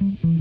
Mm-hmm.